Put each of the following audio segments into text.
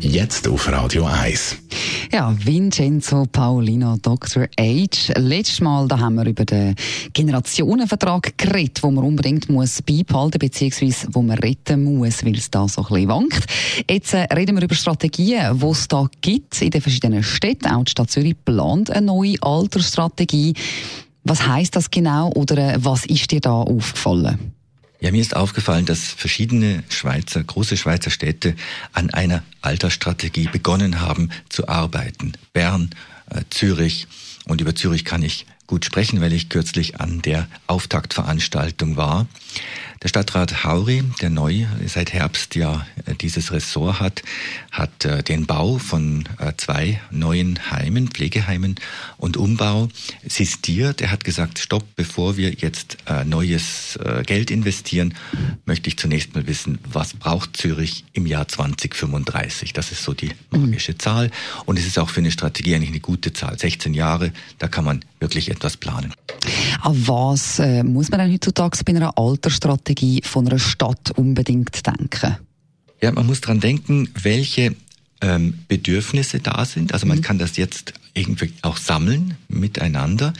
Jetzt auf Radio 1. Ja, Vincenzo Paulino, Dr. H. Letztes Mal da haben wir über den Generationenvertrag geredet, wo man unbedingt muss beibehalten beziehungsweise wo man retten muss, weil es da so ein bisschen wankt. Jetzt äh, reden wir über Strategien, die es da gibt in den verschiedenen Städten. Auch die Stadt Zürich plant eine neue Altersstrategie. Was heißt das genau oder äh, was ist dir da aufgefallen? Ja, mir ist aufgefallen, dass verschiedene Schweizer, große Schweizer Städte an einer Altersstrategie begonnen haben zu arbeiten. Bern, äh, Zürich und über Zürich kann ich gut sprechen, weil ich kürzlich an der Auftaktveranstaltung war. Der Stadtrat Hauri, der neu seit Herbst ja äh, dieses Ressort hat, hat äh, den Bau von äh, zwei neuen Heimen, Pflegeheimen und Umbau sistiert. Er hat gesagt, stopp, bevor wir jetzt neues Geld investieren, möchte ich zunächst mal wissen, was braucht Zürich im Jahr 2035? Das ist so die magische mhm. Zahl. Und es ist auch für eine Strategie eigentlich eine gute Zahl. 16 Jahre, da kann man wirklich etwas planen. An was äh, muss man denn heutzutage bei einer Altersstrategie von einer Stadt unbedingt denken? Ja, man muss dran denken, welche ähm, Bedürfnisse da sind. Also man mhm. kann das jetzt irgendwie auch sammeln miteinander.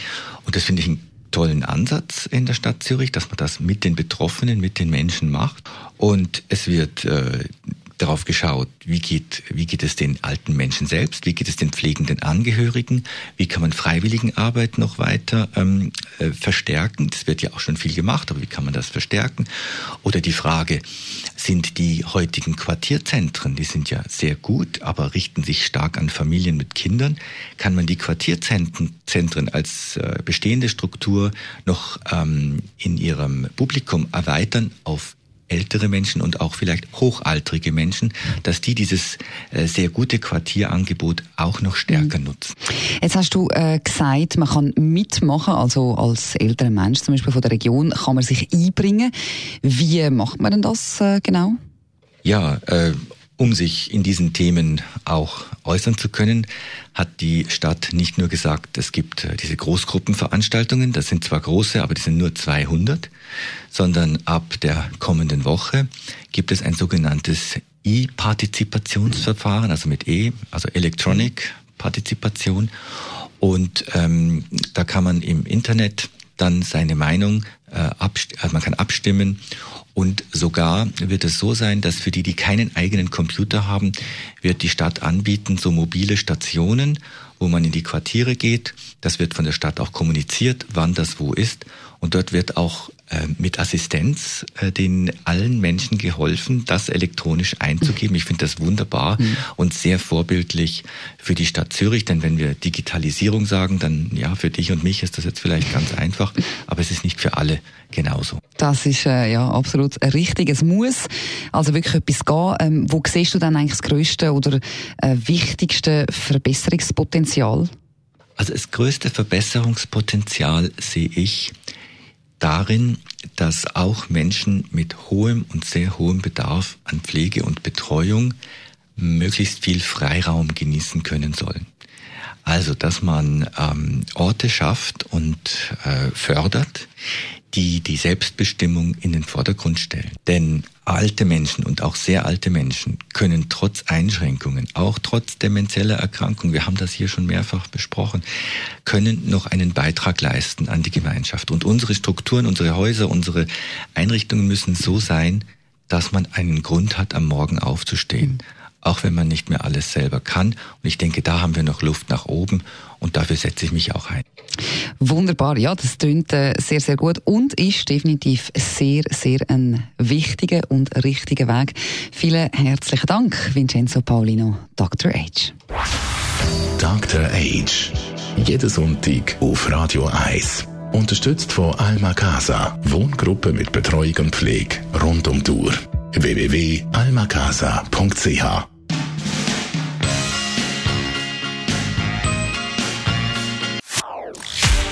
Und das finde ich einen tollen Ansatz in der Stadt Zürich, dass man das mit den Betroffenen, mit den Menschen macht. Und es wird äh, darauf geschaut, wie geht, wie geht es den alten Menschen selbst, wie geht es den pflegenden Angehörigen, wie kann man Freiwilligenarbeit noch weiter ähm, äh, verstärken. Das wird ja auch schon viel gemacht, aber wie kann man das verstärken? Oder die Frage, sind die heutigen Quartierzentren, die sind ja sehr gut, aber richten sich stark an Familien mit Kindern, kann man die Quartierzentren als äh, bestehende Struktur noch ähm, in ihrem Publikum erweitern auf ältere Menschen und auch vielleicht hochaltrige Menschen, dass die dieses äh, sehr gute Quartierangebot auch noch stärker mhm. nutzen. Jetzt hast du äh, gesagt, man kann mitmachen, also als älterer Mensch zum Beispiel von der Region kann man sich einbringen. Wie macht man denn das äh, genau? Ja, äh, um sich in diesen Themen auch äußern zu können, hat die Stadt nicht nur gesagt, es gibt äh, diese Großgruppenveranstaltungen, das sind zwar große, aber die sind nur 200, sondern ab der kommenden Woche gibt es ein sogenanntes E-Partizipationsverfahren, also mit E, also Electronic Partizipation. Und ähm, da kann man im Internet dann seine Meinung, man kann abstimmen und sogar wird es so sein, dass für die, die keinen eigenen Computer haben, wird die Stadt anbieten, so mobile Stationen, wo man in die Quartiere geht. Das wird von der Stadt auch kommuniziert, wann das wo ist. Und dort wird auch äh, mit Assistenz äh, den allen Menschen geholfen, das elektronisch einzugeben. Ich finde das wunderbar mhm. und sehr vorbildlich für die Stadt Zürich, denn wenn wir Digitalisierung sagen, dann ja, für dich und mich ist das jetzt vielleicht ganz einfach, aber es ist nicht für alle genauso. Das ist äh, ja absolut richtig. Es muss also wirklich etwas gehen. Ähm, wo siehst du dann eigentlich das größte oder äh, wichtigste Verbesserungspotenzial? Also das größte Verbesserungspotenzial sehe ich darin, dass auch Menschen mit hohem und sehr hohem Bedarf an Pflege und Betreuung möglichst viel Freiraum genießen können sollen. Also, dass man ähm, Orte schafft und äh, fördert, die die Selbstbestimmung in den Vordergrund stellen. Denn alte Menschen und auch sehr alte Menschen können trotz Einschränkungen, auch trotz demenzieller Erkrankung, wir haben das hier schon mehrfach besprochen, können noch einen Beitrag leisten an die Gemeinschaft. Und unsere Strukturen, unsere Häuser, unsere Einrichtungen müssen so sein, dass man einen Grund hat, am Morgen aufzustehen. Mhm auch wenn man nicht mehr alles selber kann. Und ich denke, da haben wir noch Luft nach oben und dafür setze ich mich auch ein. Wunderbar, ja, das klingt äh, sehr, sehr gut und ist definitiv sehr, sehr ein wichtiger und richtiger Weg. Vielen herzlichen Dank, Vincenzo Paulino, Dr. H. Dr. H. Jeden Sonntag auf Radio 1. Unterstützt von Alma Casa, Wohngruppe mit Betreuung und Pflege rund um Uhr. www.almacasa.ch